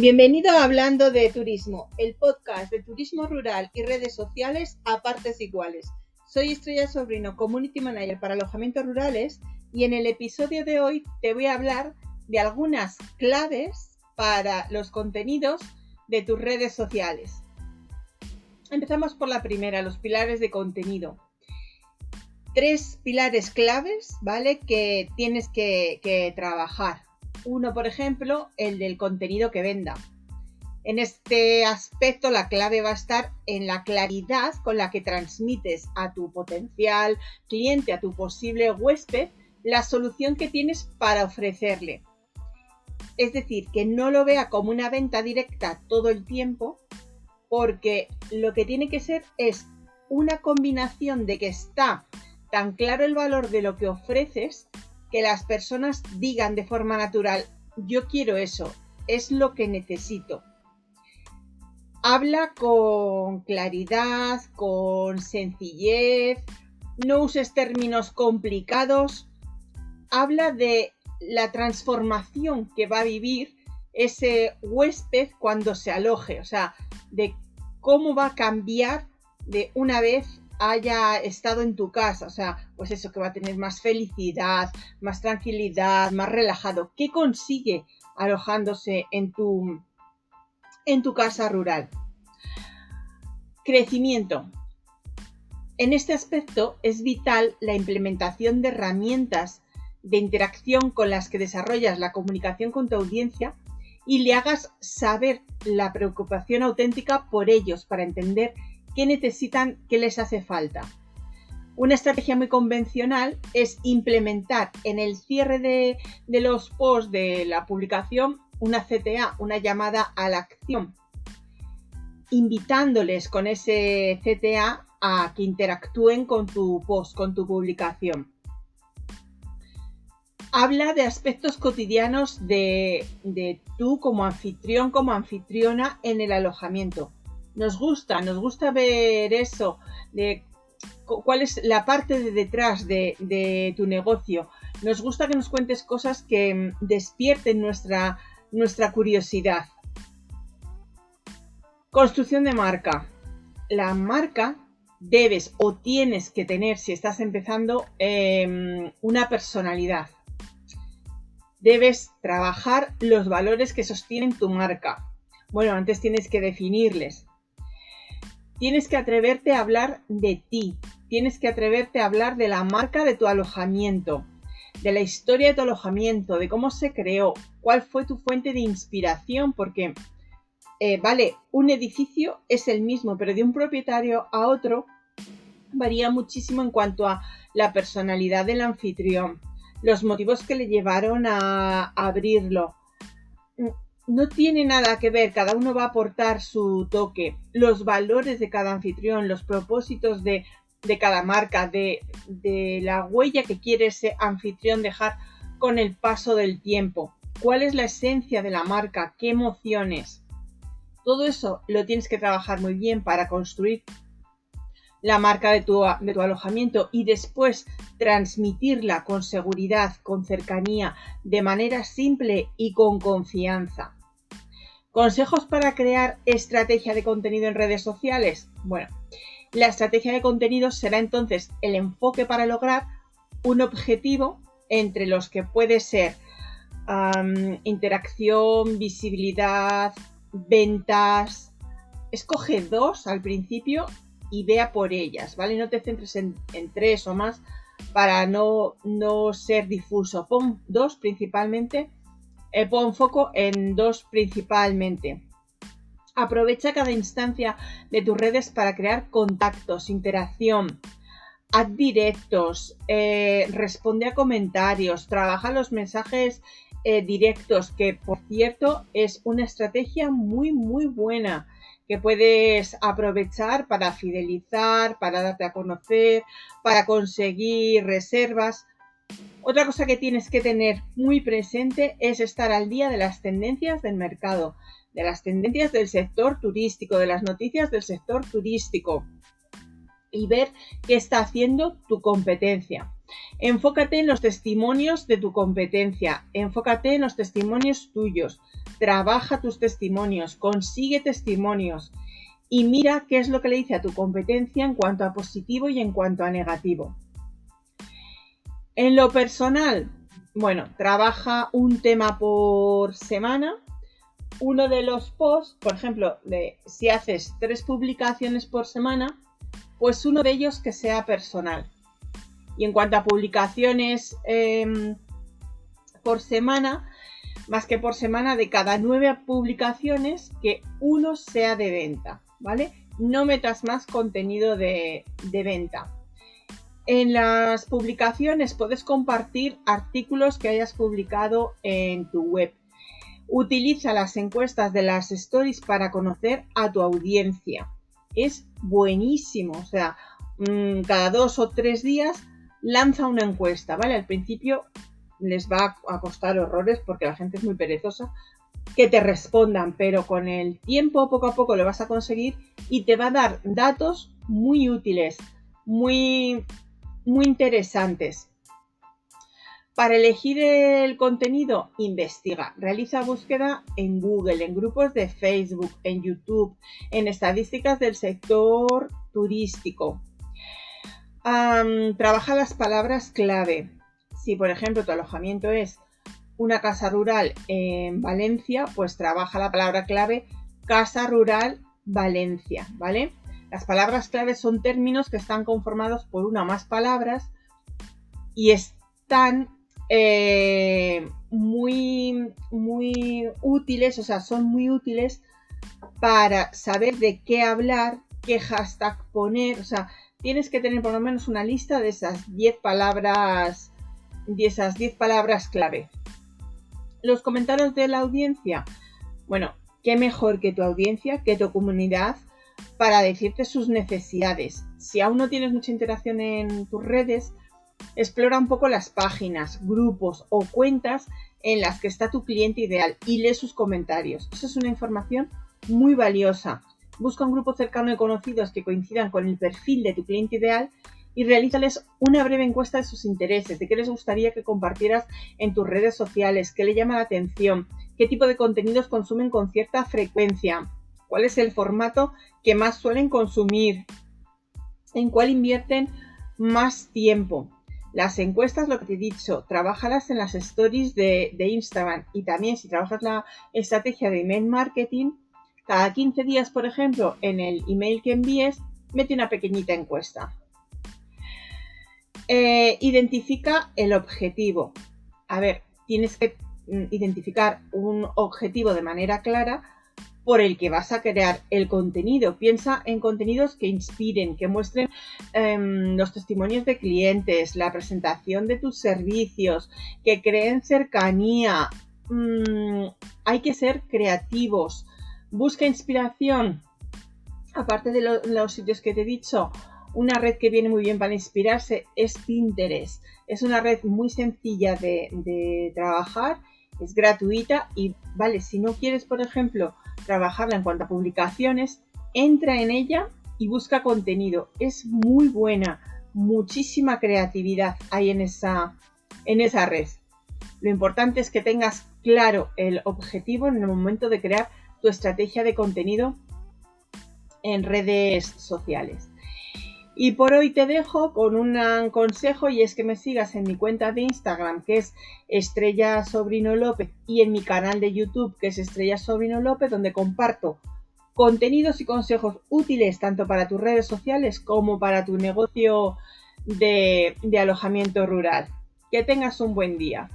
Bienvenido a Hablando de Turismo, el podcast de turismo rural y redes sociales a partes iguales. Soy Estrella Sobrino, Community Manager para alojamientos rurales y en el episodio de hoy te voy a hablar de algunas claves para los contenidos de tus redes sociales. Empezamos por la primera, los pilares de contenido. Tres pilares claves, ¿vale? Que tienes que, que trabajar. Uno, por ejemplo, el del contenido que venda. En este aspecto la clave va a estar en la claridad con la que transmites a tu potencial cliente, a tu posible huésped, la solución que tienes para ofrecerle. Es decir, que no lo vea como una venta directa todo el tiempo, porque lo que tiene que ser es una combinación de que está tan claro el valor de lo que ofreces que las personas digan de forma natural, yo quiero eso, es lo que necesito. Habla con claridad, con sencillez, no uses términos complicados, habla de la transformación que va a vivir ese huésped cuando se aloje, o sea, de cómo va a cambiar de una vez haya estado en tu casa, o sea, pues eso que va a tener más felicidad, más tranquilidad, más relajado. ¿Qué consigue alojándose en tu, en tu casa rural? Crecimiento. En este aspecto es vital la implementación de herramientas de interacción con las que desarrollas la comunicación con tu audiencia y le hagas saber la preocupación auténtica por ellos para entender qué necesitan, qué les hace falta. Una estrategia muy convencional es implementar en el cierre de, los posts de la publicación una CTA, una llamada a la acción, invitándoles con ese CTA a que interactúen con tu post, con tu publicación. Habla de aspectos cotidianos de, tú como anfitrión, como anfitriona en el alojamiento nos gusta, nos gusta ver eso, de cuál es la parte de detrás de, tu negocio. Nos gusta que nos cuentes cosas que mm, despierten nuestra, curiosidad. Construcción de marca. La marca debes o tienes que tener, si estás empezando, em, una personalidad. Debes trabajar los valores que sostienen tu marca. Bueno, antes tienes que definirles. Tienes que atreverte a hablar de ti, tienes que atreverte a hablar de la marca de tu alojamiento, de la historia de tu alojamiento, de cómo se creó, cuál fue tu fuente de inspiración, porque, eh, vale, un edificio es el mismo, pero de un propietario a otro varía muchísimo en cuanto a la personalidad del anfitrión, los motivos que le llevaron a abrirlo, no tiene nada que ver, cada uno va a aportar su toque, los valores de cada anfitrión, los propósitos de, cada marca, de, de, la huella que quiere ese anfitrión dejar con el paso del tiempo, cuál es la esencia de la marca, qué emociones. Todo eso lo tienes que trabajar muy bien para construir la marca de tu, de tu alojamiento y después transmitirla con seguridad, con cercanía, de manera simple y con confianza. ¿Consejos para crear estrategia de contenido en redes sociales? Bueno, la estrategia de contenido será entonces el enfoque para lograr un objetivo entre los que puede ser interacción, visibilidad, ventas. Escoge dos al principio y vea por ellas, ¿vale? No te centres en, tres o más para no, no ser difuso. Pon dos principalmente eh, pon foco en dos principalmente. Aprovecha cada instancia de tus redes para crear contactos, interacción, haz directos, eh, responde a comentarios, trabaja los mensajes eh, directos, que por cierto es una estrategia muy muy buena que puedes aprovechar para fidelizar, para darte a conocer, para conseguir reservas. Otra cosa que tienes que tener muy presente es estar al día de las tendencias del mercado, de las tendencias del sector turístico, de las noticias del sector turístico y ver qué está haciendo tu competencia. Enfócate en los testimonios de tu competencia, enfócate en los testimonios tuyos, trabaja tus testimonios, consigue testimonios y mira qué es lo que le dice a tu competencia en cuanto a positivo y en cuanto a negativo. En lo personal, bueno, trabaja un tema por semana. Uno de los posts, por ejemplo, de, si haces tres publicaciones por semana, pues uno de ellos que sea personal. Y en cuanto a publicaciones em, por semana, más que por semana, de cada nueve publicaciones, que uno sea de venta, ¿vale? No metas más contenido de, de venta. En las publicaciones puedes compartir artículos que hayas publicado en tu web. Utiliza las encuestas de las stories para conocer a tu audiencia. Es buenísimo. O sea, mm, cada dos o tres días lanza una encuesta, ¿vale? Al principio les va a costar horrores porque la gente es muy perezosa que te respondan, pero con el tiempo poco a poco lo vas a conseguir y te va a dar datos muy útiles, muy muy interesantes. Para elegir el contenido, investiga. Realiza búsqueda en Google, en grupos de Facebook, en YouTube, en estadísticas del sector turístico. trabaja las palabras clave. Si, por ejemplo, tu alojamiento es una casa rural en Valencia, pues trabaja la palabra clave casa rural Valencia, ¿vale? Las palabras claves son términos que están conformados por una o más palabras y están eh, muy, muy útiles, o sea, son muy útiles para saber de qué hablar, qué hashtag poner, o sea, tienes que tener por lo menos una lista de esas 10 palabras, de esas 10 palabras clave. Los comentarios de la audiencia, bueno, qué mejor que tu audiencia, que tu comunidad para decirte sus necesidades. Si aún no tienes mucha interacción en tus redes, explora un poco las páginas, grupos o cuentas en las que está tu cliente ideal y lee sus comentarios. Eso es una información muy valiosa. Busca un grupo cercano de conocidos que coincidan con el perfil de tu cliente ideal y realízales una breve encuesta de sus intereses, de qué les gustaría que compartieras en tus redes sociales, qué le llama la atención, qué tipo de contenidos consumen con cierta frecuencia, cuál es el formato que más suelen consumir, en cuál invierten más tiempo. Las encuestas, lo que te he dicho, trabajarlas en las stories de, Instagram y también si trabajas la estrategia de email marketing, cada 15 días, por ejemplo, en el email que envíes, mete una pequeñita encuesta. Eh, identifica el objetivo. A ver, tienes que mm, identificar un objetivo de manera clara por el que vas a crear el contenido. Piensa en contenidos que inspiren, que muestren em, los testimonios de clientes, la presentación de tus servicios, que creen cercanía. Mm, hay que ser creativos. Busca inspiración. Aparte de los sitios que te he dicho, una red que viene muy bien para inspirarse es Pinterest. Es una red muy sencilla de, de trabajar, es gratuita y vale, si no quieres, por ejemplo, trabajarla en cuanto a publicaciones, entra en ella y busca contenido. Es muy buena, muchísima creatividad hay en esa, en esa red. Lo importante es que tengas claro el objetivo en el momento de crear tu estrategia de contenido en redes sociales. Y por hoy te dejo con un consejo y es que me sigas en mi cuenta de Instagram que es Estrella Sobrino López y en mi canal de YouTube que es Estrella Sobrino López donde comparto contenidos y consejos útiles tanto para tus redes sociales como para tu negocio de, alojamiento rural. Que tengas un buen día.